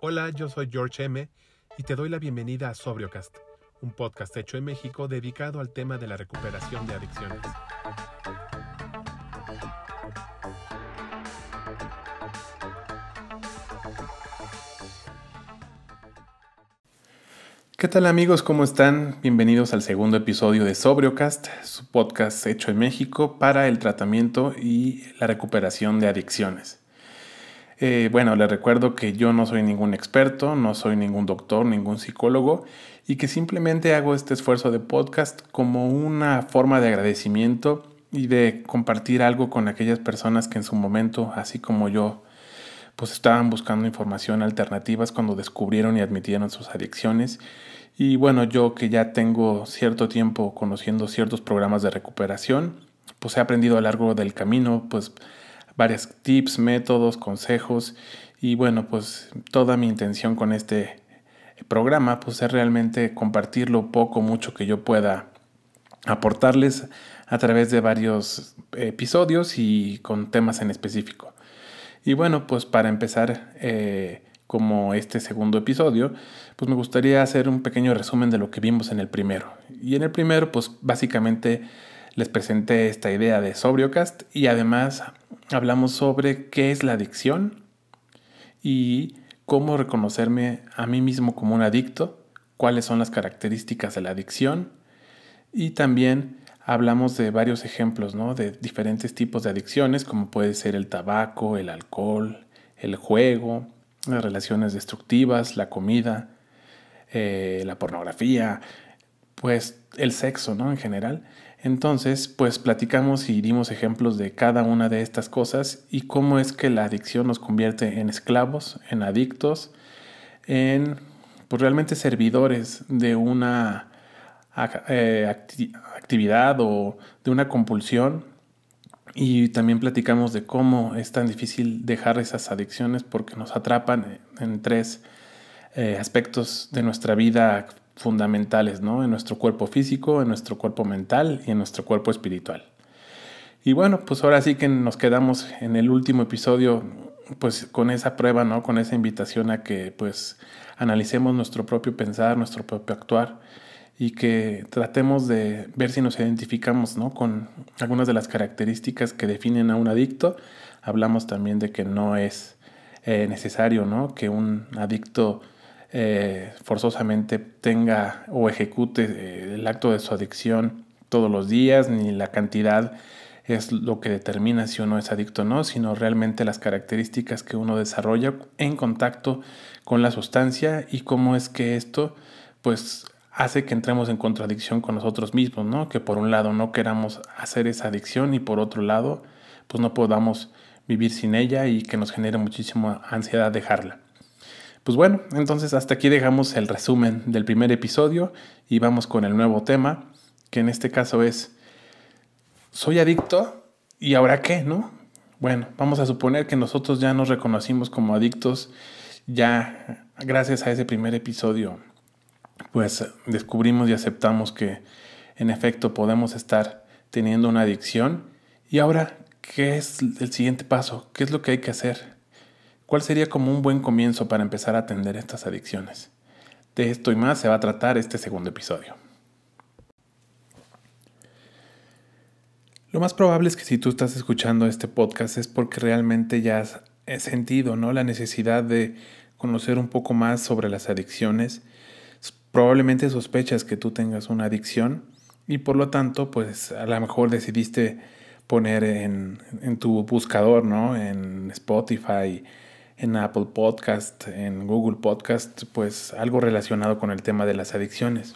Hola, yo soy George M. y te doy la bienvenida a Sobriocast, un podcast hecho en México dedicado al tema de la recuperación de adicciones. ¿Qué tal amigos? ¿Cómo están? Bienvenidos al segundo episodio de Sobriocast, su podcast hecho en México para el tratamiento y la recuperación de adicciones. Eh, bueno, les recuerdo que yo no soy ningún experto, no soy ningún doctor, ningún psicólogo y que simplemente hago este esfuerzo de podcast como una forma de agradecimiento y de compartir algo con aquellas personas que en su momento, así como yo, pues estaban buscando información alternativas cuando descubrieron y admitieron sus adicciones. Y bueno, yo que ya tengo cierto tiempo conociendo ciertos programas de recuperación, pues he aprendido a lo largo del camino, pues varios tips, métodos, consejos y bueno, pues toda mi intención con este programa pues es realmente compartir lo poco, mucho que yo pueda aportarles a través de varios episodios y con temas en específico. Y bueno, pues para empezar, eh, como este segundo episodio, pues me gustaría hacer un pequeño resumen de lo que vimos en el primero. Y en el primero, pues básicamente les presenté esta idea de Sobriocast y además hablamos sobre qué es la adicción y cómo reconocerme a mí mismo como un adicto, cuáles son las características de la adicción y también hablamos de varios ejemplos ¿no? de diferentes tipos de adicciones como puede ser el tabaco, el alcohol, el juego, las relaciones destructivas, la comida, eh, la pornografía, pues el sexo ¿no? en general. Entonces, pues platicamos y dimos ejemplos de cada una de estas cosas y cómo es que la adicción nos convierte en esclavos, en adictos, en pues realmente servidores de una eh, actividad o de una compulsión. Y también platicamos de cómo es tan difícil dejar esas adicciones porque nos atrapan en tres eh, aspectos de nuestra vida fundamentales, ¿no? En nuestro cuerpo físico, en nuestro cuerpo mental y en nuestro cuerpo espiritual. Y bueno, pues ahora sí que nos quedamos en el último episodio, pues con esa prueba, ¿no? Con esa invitación a que pues analicemos nuestro propio pensar, nuestro propio actuar y que tratemos de ver si nos identificamos, ¿no? Con algunas de las características que definen a un adicto. Hablamos también de que no es eh, necesario, ¿no? Que un adicto eh, forzosamente tenga o ejecute eh, el acto de su adicción todos los días, ni la cantidad es lo que determina si uno es adicto o no, sino realmente las características que uno desarrolla en contacto con la sustancia y cómo es que esto pues hace que entremos en contradicción con nosotros mismos, ¿no? Que por un lado no queramos hacer esa adicción y por otro lado pues no podamos vivir sin ella y que nos genere muchísima ansiedad dejarla. Pues bueno, entonces hasta aquí dejamos el resumen del primer episodio y vamos con el nuevo tema, que en este caso es, soy adicto y ahora qué, ¿no? Bueno, vamos a suponer que nosotros ya nos reconocimos como adictos, ya gracias a ese primer episodio, pues descubrimos y aceptamos que en efecto podemos estar teniendo una adicción. Y ahora, ¿qué es el siguiente paso? ¿Qué es lo que hay que hacer? ¿Cuál sería como un buen comienzo para empezar a atender estas adicciones? De esto y más se va a tratar este segundo episodio. Lo más probable es que si tú estás escuchando este podcast es porque realmente ya has sentido ¿no? la necesidad de conocer un poco más sobre las adicciones. Probablemente sospechas que tú tengas una adicción y por lo tanto pues a lo mejor decidiste poner en, en tu buscador, ¿no? En Spotify, en Apple Podcast, en Google Podcast, pues algo relacionado con el tema de las adicciones.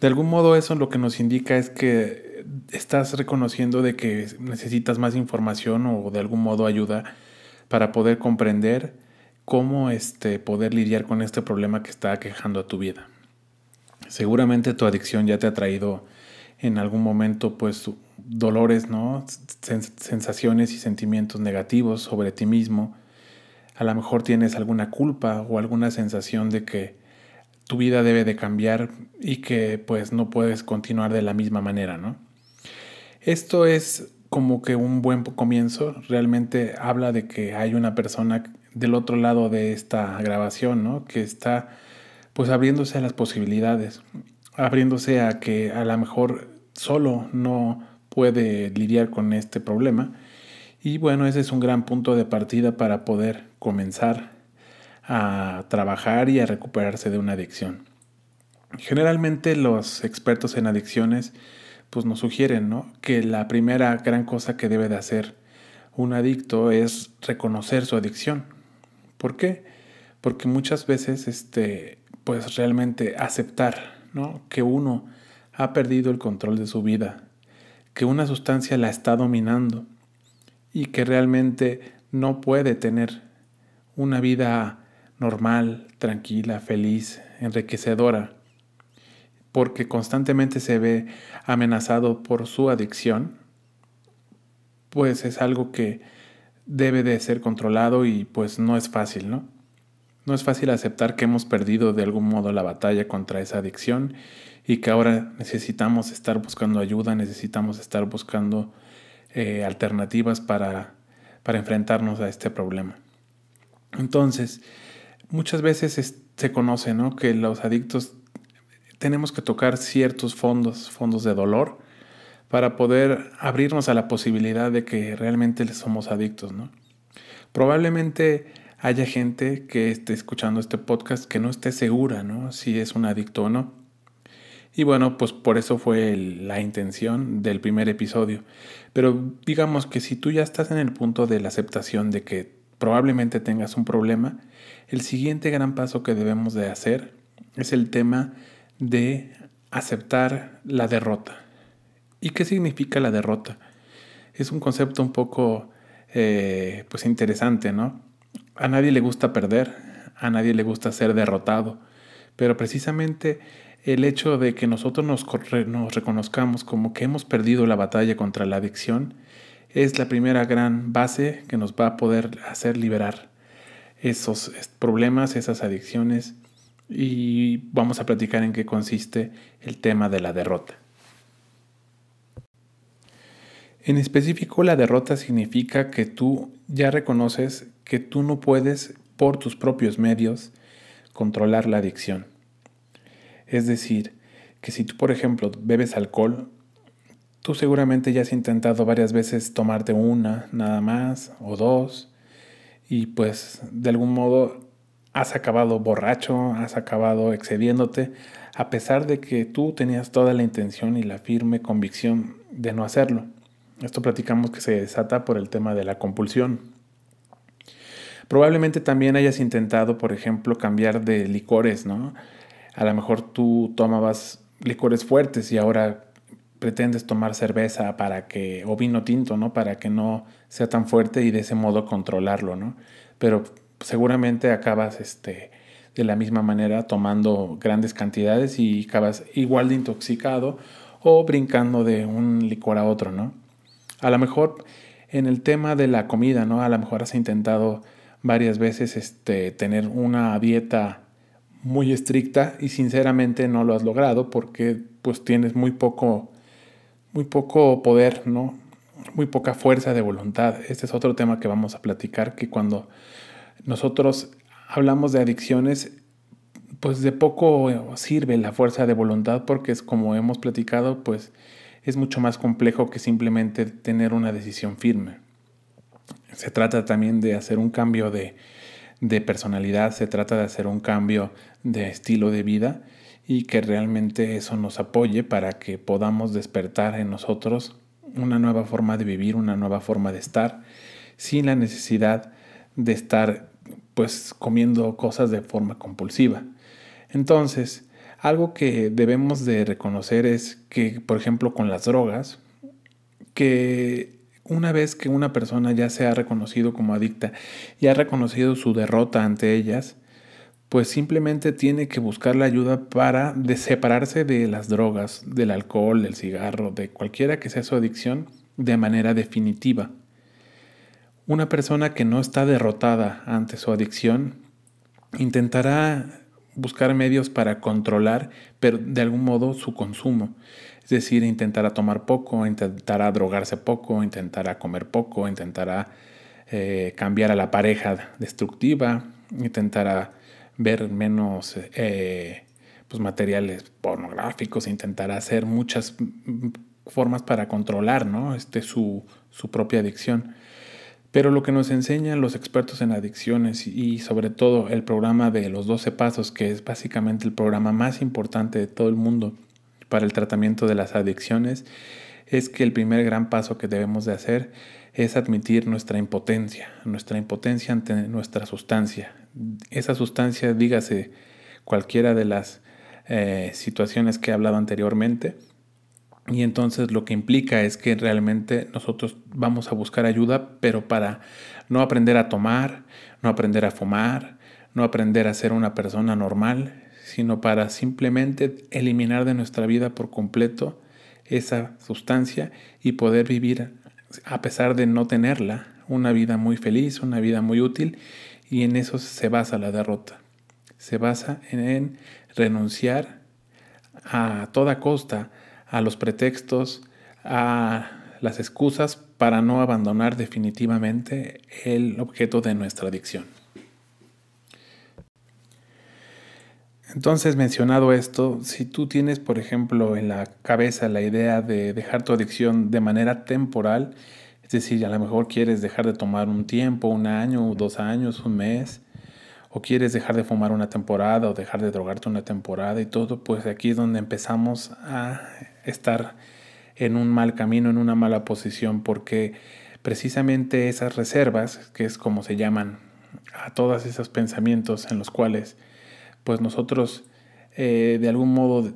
De algún modo eso lo que nos indica es que estás reconociendo de que necesitas más información o de algún modo ayuda para poder comprender cómo este, poder lidiar con este problema que está quejando a tu vida. Seguramente tu adicción ya te ha traído en algún momento pues dolores, ¿no? sensaciones y sentimientos negativos sobre ti mismo, a lo mejor tienes alguna culpa o alguna sensación de que tu vida debe de cambiar y que pues no puedes continuar de la misma manera, ¿no? Esto es como que un buen comienzo. Realmente habla de que hay una persona del otro lado de esta grabación, ¿no? Que está pues abriéndose a las posibilidades, abriéndose a que a lo mejor solo no puede lidiar con este problema. Y bueno, ese es un gran punto de partida para poder comenzar a trabajar y a recuperarse de una adicción. Generalmente los expertos en adicciones pues nos sugieren ¿no? que la primera gran cosa que debe de hacer un adicto es reconocer su adicción. ¿Por qué? Porque muchas veces este, pues realmente aceptar ¿no? que uno ha perdido el control de su vida, que una sustancia la está dominando y que realmente no puede tener una vida normal, tranquila, feliz, enriquecedora, porque constantemente se ve amenazado por su adicción, pues es algo que debe de ser controlado y pues no es fácil, ¿no? No es fácil aceptar que hemos perdido de algún modo la batalla contra esa adicción y que ahora necesitamos estar buscando ayuda, necesitamos estar buscando eh, alternativas para, para enfrentarnos a este problema. Entonces, muchas veces se conoce ¿no? que los adictos tenemos que tocar ciertos fondos, fondos de dolor, para poder abrirnos a la posibilidad de que realmente somos adictos, ¿no? Probablemente haya gente que esté escuchando este podcast que no esté segura, ¿no? Si es un adicto o no. Y bueno, pues por eso fue la intención del primer episodio. Pero digamos que si tú ya estás en el punto de la aceptación de que probablemente tengas un problema, el siguiente gran paso que debemos de hacer es el tema de aceptar la derrota. ¿Y qué significa la derrota? Es un concepto un poco eh, pues interesante, ¿no? A nadie le gusta perder, a nadie le gusta ser derrotado, pero precisamente el hecho de que nosotros nos, reconozcamos como que hemos perdido la batalla contra la adicción es la primera gran base que nos va a poder hacer liberar esos problemas, esas adicciones y vamos a platicar en qué consiste el tema de la derrota. En específico, la derrota significa que tú ya reconoces que tú no puedes por tus propios medios controlar la adicción. Es decir, que si tú, por ejemplo, bebes alcohol, tú seguramente ya has intentado varias veces tomarte una nada más o dos y pues de algún modo has acabado borracho, has acabado excediéndote, a pesar de que tú tenías toda la intención y la firme convicción de no hacerlo. Esto platicamos que se desata por el tema de la compulsión. Probablemente también hayas intentado, por ejemplo, cambiar de licores, ¿no? A lo mejor tú tomabas licores fuertes y ahora pretendes tomar cerveza para que o vino tinto, ¿no? Para que no sea tan fuerte y de ese modo controlarlo, ¿no? Pero seguramente acabas este, de la misma manera tomando grandes cantidades y acabas igual de intoxicado o brincando de un licor a otro, ¿no? A lo mejor en el tema de la comida, ¿no? A lo mejor has intentado varias veces este, tener una dieta muy estricta y sinceramente no lo has logrado porque pues tienes muy poco, muy poco poder, ¿no? Muy poca fuerza de voluntad. Este es otro tema que vamos a platicar, que cuando nosotros hablamos de adicciones, pues de poco sirve la fuerza de voluntad porque es como hemos platicado, pues es mucho más complejo que simplemente tener una decisión firme. Se trata también de hacer un cambio de, de personalidad, se trata de hacer un cambio de estilo de vida y que realmente eso nos apoye para que podamos despertar en nosotros una nueva forma de vivir, una nueva forma de estar, sin la necesidad de estar pues comiendo cosas de forma compulsiva. Entonces, algo que debemos de reconocer es que, por ejemplo, con las drogas, que una vez que una persona ya se ha reconocido como adicta y ha reconocido su derrota ante ellas, pues simplemente tiene que buscar la ayuda para separarse de las drogas, del alcohol, del cigarro, de cualquiera que sea su adicción, de manera definitiva. Una persona que no está derrotada ante su adicción intentará buscar medios para controlar, pero de algún modo, su consumo. Es decir, intentará tomar poco, intentará drogarse poco, intentará comer poco, intentará eh, cambiar a la pareja destructiva, intentará ver menos eh, pues materiales pornográficos, intentará hacer muchas formas para controlar ¿no? este, su, su propia adicción. Pero lo que nos enseñan los expertos en adicciones y sobre todo el programa de los 12 pasos, que es básicamente el programa más importante de todo el mundo para el tratamiento de las adicciones, es que el primer gran paso que debemos de hacer es admitir nuestra impotencia, nuestra impotencia ante nuestra sustancia. Esa sustancia, dígase cualquiera de las eh, situaciones que he hablado anteriormente, y entonces lo que implica es que realmente nosotros vamos a buscar ayuda, pero para no aprender a tomar, no aprender a fumar, no aprender a ser una persona normal, sino para simplemente eliminar de nuestra vida por completo esa sustancia y poder vivir, a pesar de no tenerla, una vida muy feliz, una vida muy útil, y en eso se basa la derrota. Se basa en renunciar a toda costa a los pretextos, a las excusas para no abandonar definitivamente el objeto de nuestra adicción. Entonces, mencionado esto, si tú tienes, por ejemplo, en la cabeza la idea de dejar tu adicción de manera temporal, es decir, a lo mejor quieres dejar de tomar un tiempo, un año, dos años, un mes, o quieres dejar de fumar una temporada o dejar de drogarte una temporada y todo, pues aquí es donde empezamos a estar en un mal camino, en una mala posición, porque precisamente esas reservas, que es como se llaman a todos esos pensamientos en los cuales pues nosotros eh, de algún modo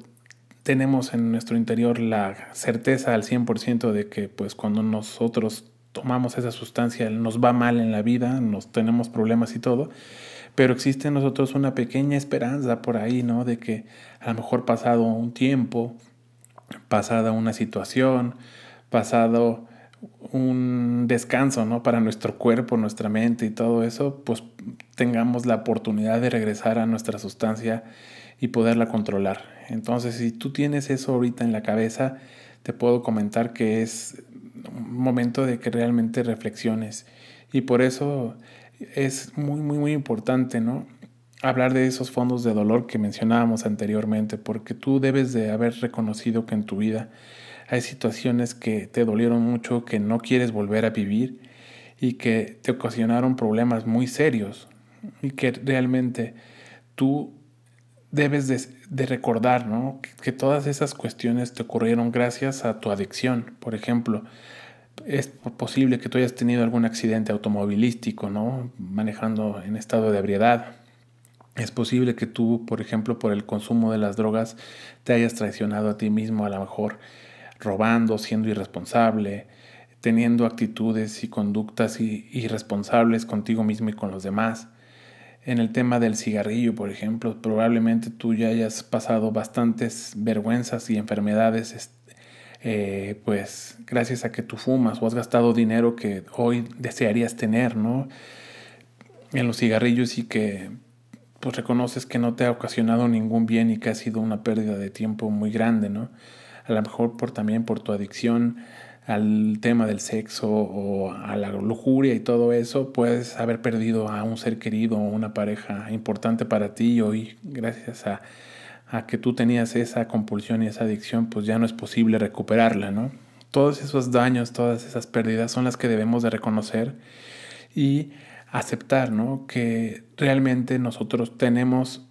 tenemos en nuestro interior la certeza al 100% de que pues cuando nosotros tomamos esa sustancia nos va mal en la vida, nos tenemos problemas y todo, pero existe en nosotros una pequeña esperanza por ahí, ¿no? De que a lo mejor pasado un tiempo, pasada una situación, pasado un descanso, ¿no? Para nuestro cuerpo, nuestra mente y todo eso, pues tengamos la oportunidad de regresar a nuestra sustancia y poderla controlar. Entonces, si tú tienes eso ahorita en la cabeza, te puedo comentar que es un momento de que realmente reflexiones. Y por eso es muy, muy, muy importante, ¿no? hablar de esos fondos de dolor que mencionábamos anteriormente, porque tú debes de haber reconocido que en tu vida hay situaciones que te dolieron mucho, que no quieres volver a vivir y que te ocasionaron problemas muy serios y que realmente tú debes de, recordar ¿no? que, todas esas cuestiones te ocurrieron gracias a tu adicción. Por ejemplo, es posible que tú hayas tenido algún accidente automovilístico, ¿no? manejando en estado de ebriedad es posible que tú, por ejemplo, por el consumo de las drogas, te hayas traicionado a ti mismo, a lo mejor robando, siendo irresponsable, teniendo actitudes y conductas irresponsables contigo mismo y con los demás. En el tema del cigarrillo, por ejemplo, probablemente tú ya hayas pasado bastantes vergüenzas y enfermedades, eh, pues gracias a que tú fumas o has gastado dinero que hoy desearías tener, ¿no? En los cigarrillos y que pues reconoces que no te ha ocasionado ningún bien y que ha sido una pérdida de tiempo muy grande, ¿no? A lo mejor por también por tu adicción al tema del sexo o a la lujuria y todo eso, puedes haber perdido a un ser querido o una pareja importante para ti y hoy, gracias a, a que tú tenías esa compulsión y esa adicción, pues ya no es posible recuperarla, ¿no? Todos esos daños, todas esas pérdidas son las que debemos de reconocer y aceptar ¿no? que realmente nosotros tenemos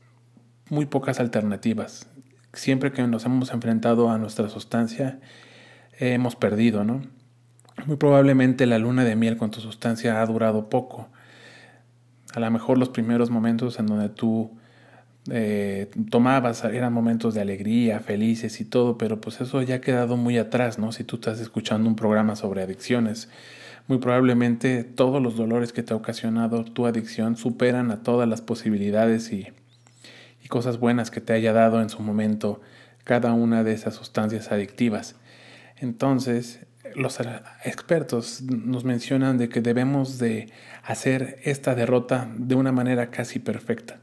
muy pocas alternativas. Siempre que nos hemos enfrentado a nuestra sustancia, hemos perdido, ¿no? Muy probablemente la luna de miel con tu sustancia ha durado poco. A lo mejor los primeros momentos en donde tú eh, tomabas eran momentos de alegría, felices y todo, pero pues eso ya ha quedado muy atrás, ¿no? Si tú estás escuchando un programa sobre adicciones, muy probablemente todos los dolores que te ha ocasionado tu adicción superan a todas las posibilidades y, cosas buenas que te haya dado en su momento cada una de esas sustancias adictivas. Entonces, los expertos nos mencionan de que debemos de hacer esta derrota de una manera casi perfecta.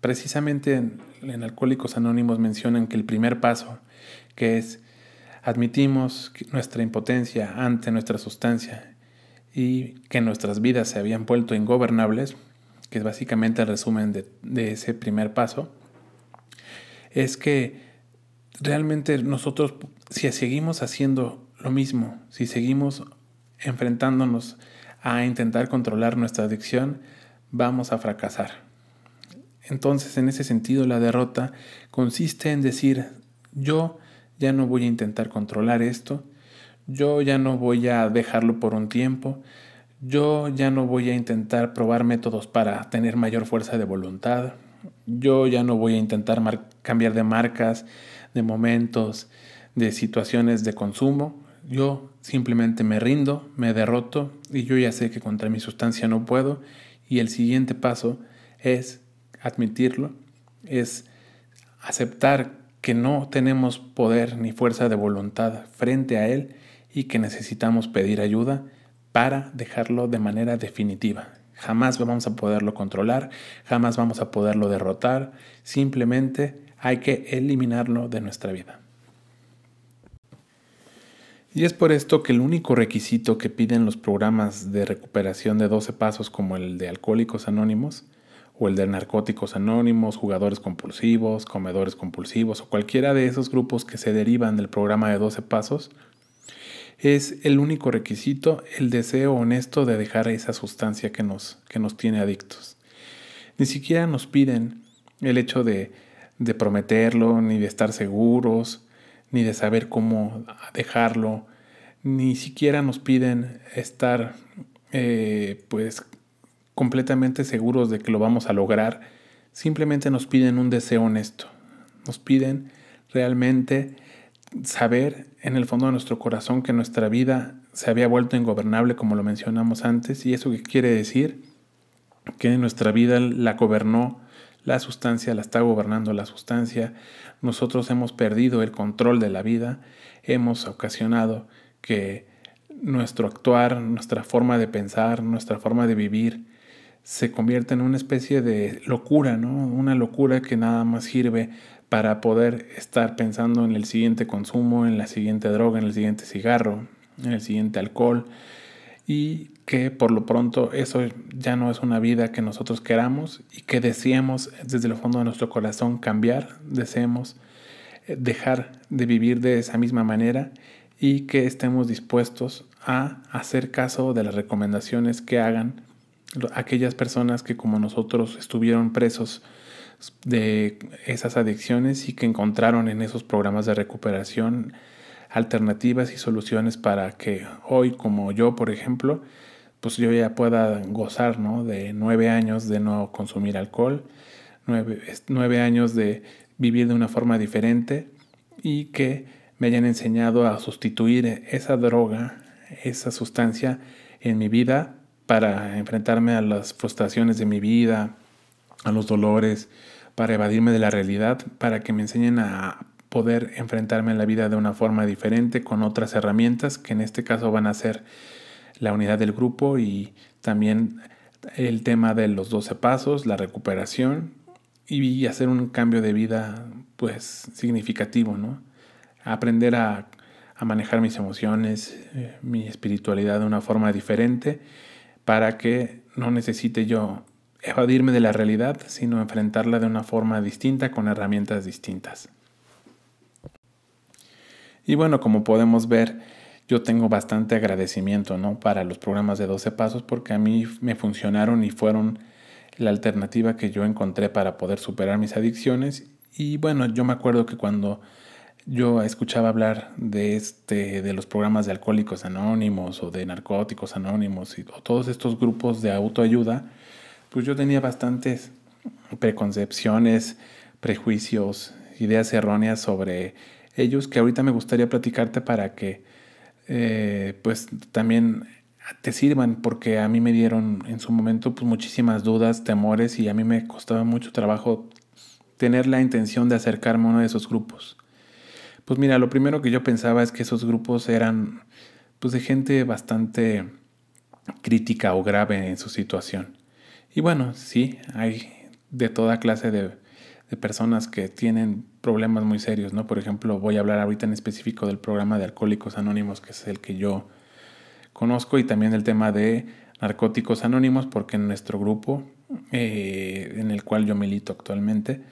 Precisamente en, en, Alcohólicos Anónimos mencionan que el primer paso, que es admitimos nuestra impotencia ante nuestra sustancia y que nuestras vidas se habían vuelto ingobernables, que es básicamente el resumen de, de ese primer paso, es que realmente nosotros, si seguimos haciendo lo mismo, si seguimos enfrentándonos a intentar controlar nuestra adicción, vamos a fracasar. Entonces, en ese sentido, la derrota consiste en decir, yo ya no voy a intentar controlar esto, yo ya no voy a dejarlo por un tiempo, yo ya no voy a intentar probar métodos para tener mayor fuerza de voluntad, yo ya no voy a intentar cambiar de marcas, de momentos, de situaciones de consumo, yo simplemente me rindo, me derroto y yo ya sé que contra mi sustancia no puedo. Y el siguiente paso es admitirlo, es aceptar que no tenemos poder ni fuerza de voluntad frente a Él y que necesitamos pedir ayuda para dejarlo de manera definitiva. Jamás vamos a poderlo controlar, jamás vamos a poderlo derrotar, simplemente hay que eliminarlo de nuestra vida. Y es por esto que el único requisito que piden los programas de recuperación de 12 pasos como el de Alcohólicos Anónimos o el de Narcóticos Anónimos, Jugadores Compulsivos, Comedores Compulsivos o cualquiera de esos grupos que se derivan del programa de 12 pasos, es el único requisito el deseo honesto de dejar esa sustancia que nos, que nos tiene adictos. Ni siquiera nos piden el hecho de, de prometerlo, ni de estar seguros, ni de saber cómo dejarlo, ni siquiera nos piden estar eh, pues completamente seguros de que lo vamos a lograr, simplemente nos piden un deseo honesto, nos piden realmente saber en el fondo de nuestro corazón que nuestra vida se había vuelto ingobernable como lo mencionamos antes y eso qué quiere decir que nuestra vida la gobernó la sustancia, la está gobernando la sustancia, nosotros hemos perdido el control de la vida, hemos ocasionado que nuestro actuar, nuestra forma de pensar, nuestra forma de vivir, se convierta en una especie de locura, ¿no? Una locura que nada más sirve para poder estar pensando en el siguiente consumo, en la siguiente droga, en el siguiente cigarro, en el siguiente alcohol, y que por lo pronto eso ya no es una vida que nosotros queramos y que deseemos desde el fondo de nuestro corazón cambiar, deseemos eh, dejar de vivir de esa misma manera y que estemos dispuestos a hacer caso de las recomendaciones que hagan aquellas personas que como nosotros estuvieron presos de esas adicciones y que encontraron en esos programas de recuperación alternativas y soluciones para que hoy, como yo, por ejemplo, pues yo ya pueda gozar ¿no? de nueve años de no consumir alcohol, nueve, años de vivir de una forma diferente y que me hayan enseñado a sustituir esa droga, esa sustancia en mi vida para enfrentarme a las frustraciones de mi vida, a los dolores, para evadirme de la realidad, para que me enseñen a poder enfrentarme a la vida de una forma diferente con otras herramientas que en este caso van a ser la unidad del grupo y también el tema de los 12 pasos, la recuperación y hacer un cambio de vida pues significativo, ¿no? Aprender a, manejar mis emociones, eh, mi espiritualidad de una forma diferente para que no necesite yo evadirme de la realidad, sino enfrentarla de una forma distinta con herramientas distintas. Y bueno, como podemos ver, yo tengo bastante agradecimiento ¿no? para los programas de 12 pasos porque a mí me funcionaron y fueron la alternativa que yo encontré para poder superar mis adicciones. Y bueno, yo me acuerdo que cuando yo escuchaba hablar de este de los programas de alcohólicos anónimos o de narcóticos anónimos y, o todos estos grupos de autoayuda, pues yo tenía bastantes preconcepciones, prejuicios, ideas erróneas sobre ellos que ahorita me gustaría platicarte para que eh, pues también te sirvan porque a mí me dieron en su momento pues muchísimas dudas, temores y a mí me costaba mucho trabajo tener la intención de acercarme a uno de esos grupos. Pues mira, lo primero que yo pensaba es que esos grupos eran pues de gente bastante crítica o grave en su situación. Y bueno, sí, hay de toda clase de, de personas que tienen problemas muy serios, ¿no? Por ejemplo, voy a hablar ahorita en específico del programa de Alcohólicos Anónimos, que es el que yo conozco, y también del tema de Narcóticos Anónimos, porque en nuestro grupo, eh, en el cual yo milito actualmente,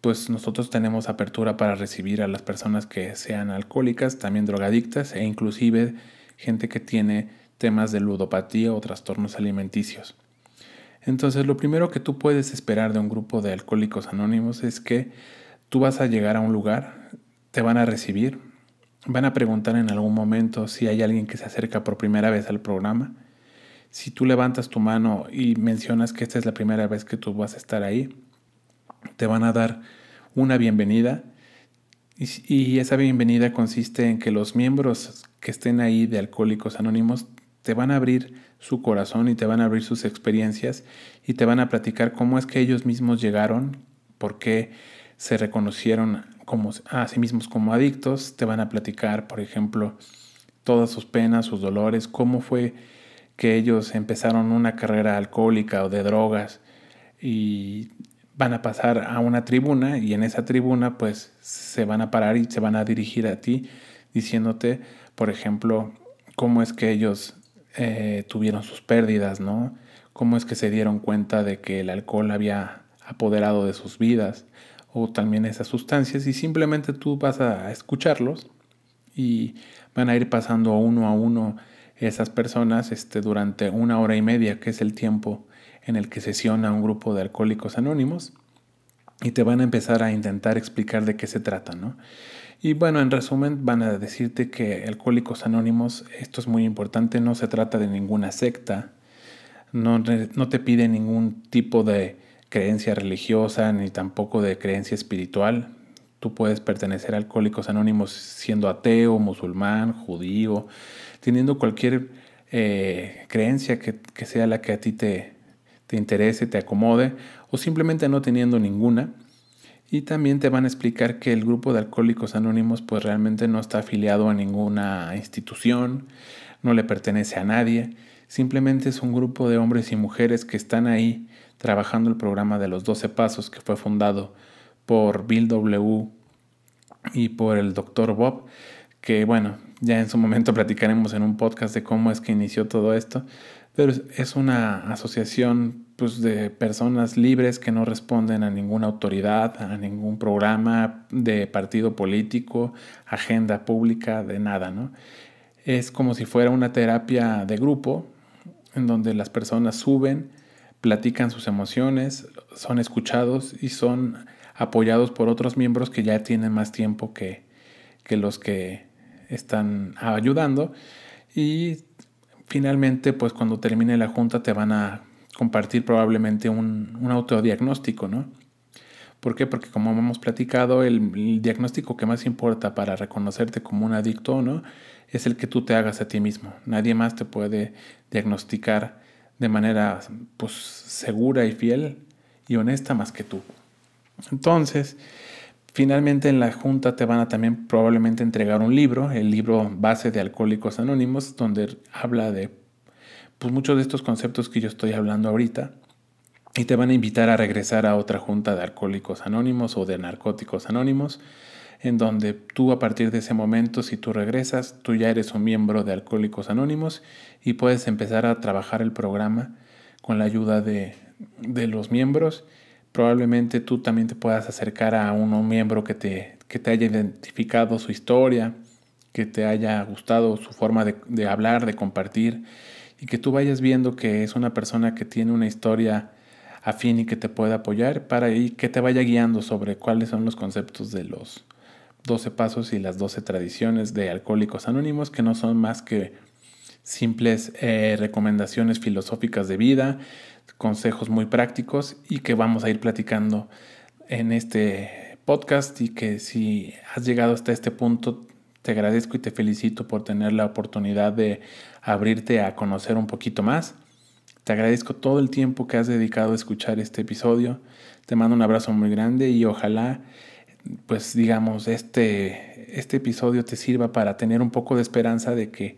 pues nosotros tenemos apertura para recibir a las personas que sean alcohólicas, también drogadictas e inclusive gente que tiene temas de ludopatía o trastornos alimenticios. Entonces lo primero que tú puedes esperar de un grupo de alcohólicos anónimos es que tú vas a llegar a un lugar, te van a recibir, van a preguntar en algún momento si hay alguien que se acerca por primera vez al programa. Si tú levantas tu mano y mencionas que esta es la primera vez que tú vas a estar ahí, te van a dar una bienvenida y, esa bienvenida consiste en que los miembros que estén ahí de Alcohólicos Anónimos te van a abrir su corazón y te van a abrir sus experiencias y te van a platicar cómo es que ellos mismos llegaron, por qué se reconocieron a sí mismos como adictos, te van a platicar, por ejemplo, todas sus penas, sus dolores, cómo fue que ellos empezaron una carrera alcohólica o de drogas y van a pasar a una tribuna y en esa tribuna pues se van a parar y se van a dirigir a ti diciéndote, por ejemplo, cómo es que ellos eh, tuvieron sus pérdidas, ¿no? Cómo es que se dieron cuenta de que el alcohol había apoderado de sus vidas o también esas sustancias y simplemente tú vas a escucharlos y van a ir pasando uno a uno esas personas este, durante una hora y media, que es el tiempo en el que sesiona un grupo de alcohólicos anónimos y te van a empezar a intentar explicar de qué se trata, ¿no? Y bueno, en resumen, van a decirte que Alcohólicos Anónimos, esto es muy importante, no se trata de ninguna secta, no, no te pide ningún tipo de creencia religiosa ni tampoco de creencia espiritual. Tú puedes pertenecer a Alcohólicos Anónimos siendo ateo, musulmán, judío, teniendo cualquier eh, creencia que, que sea la que a ti te, te interese, te acomode o simplemente no teniendo ninguna. Y también te van a explicar que el grupo de alcohólicos anónimos pues realmente no está afiliado a ninguna institución, no le pertenece a nadie, simplemente es un grupo de hombres y mujeres que están ahí trabajando el programa de los 12 pasos que fue fundado por Bill W. y por el Dr. Bob, que bueno, ya en su momento platicaremos en un podcast de cómo es que inició todo esto, pero es una asociación pues, de personas libres que no responden a ninguna autoridad, a ningún programa de partido político, agenda pública, de nada, ¿no? Es como si fuera una terapia de grupo en donde las personas suben, platican sus emociones, son escuchados y son apoyados por otros miembros que ya tienen más tiempo que, que los que están ayudando y finalmente, pues cuando termine la junta te van a compartir probablemente un, autodiagnóstico, ¿no? ¿Por qué? Porque como hemos platicado, el, diagnóstico que más importa para reconocerte como un adicto no es el que tú te hagas a ti mismo. Nadie más te puede diagnosticar de manera pues, segura y fiel y honesta más que tú. Entonces, Finalmente en la junta te van a también probablemente entregar un libro, el libro base de Alcohólicos Anónimos, donde habla de pues, muchos de estos conceptos que yo estoy hablando ahorita. Y te van a invitar a regresar a otra junta de Alcohólicos Anónimos o de Narcóticos Anónimos, en donde tú a partir de ese momento, si tú regresas, tú ya eres un miembro de Alcohólicos Anónimos y puedes empezar a trabajar el programa con la ayuda de, de los miembros Probablemente tú también te puedas acercar a un miembro que te, que te haya identificado su historia, que te haya gustado su forma de, de hablar, de compartir, y que tú vayas viendo que es una persona que tiene una historia afín y que te pueda apoyar para y que te vaya guiando sobre cuáles son los conceptos de los 12 pasos y las 12 tradiciones de Alcohólicos Anónimos, que no son más que simples eh, recomendaciones filosóficas de vida, consejos muy prácticos y que vamos a ir platicando en este podcast. Y que si has llegado hasta este punto te agradezco y te felicito por tener la oportunidad de abrirte a conocer un poquito más. Te agradezco todo el tiempo que has dedicado a escuchar este episodio. Te mando un abrazo muy grande y ojalá pues digamos este este episodio te sirva para tener un poco de esperanza de que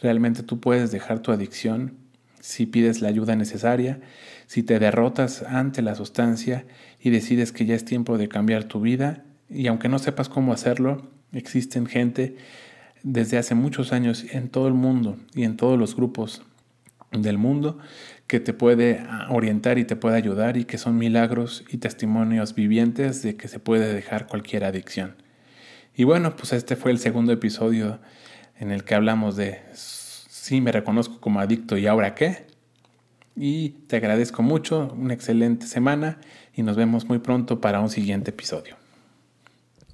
realmente tú puedes dejar tu adicción si pides la ayuda necesaria, si te derrotas ante la sustancia y decides que ya es tiempo de cambiar tu vida, y aunque no sepas cómo hacerlo, existen gente desde hace muchos años en todo el mundo y en todos los grupos del mundo que te puede orientar y te puede ayudar y que son milagros y testimonios vivientes de que se puede dejar cualquier adicción. Y bueno, pues este fue el segundo episodio en el que hablamos de si me reconozco como adicto y ahora qué. Y te agradezco mucho, una excelente semana y nos vemos muy pronto para un siguiente episodio.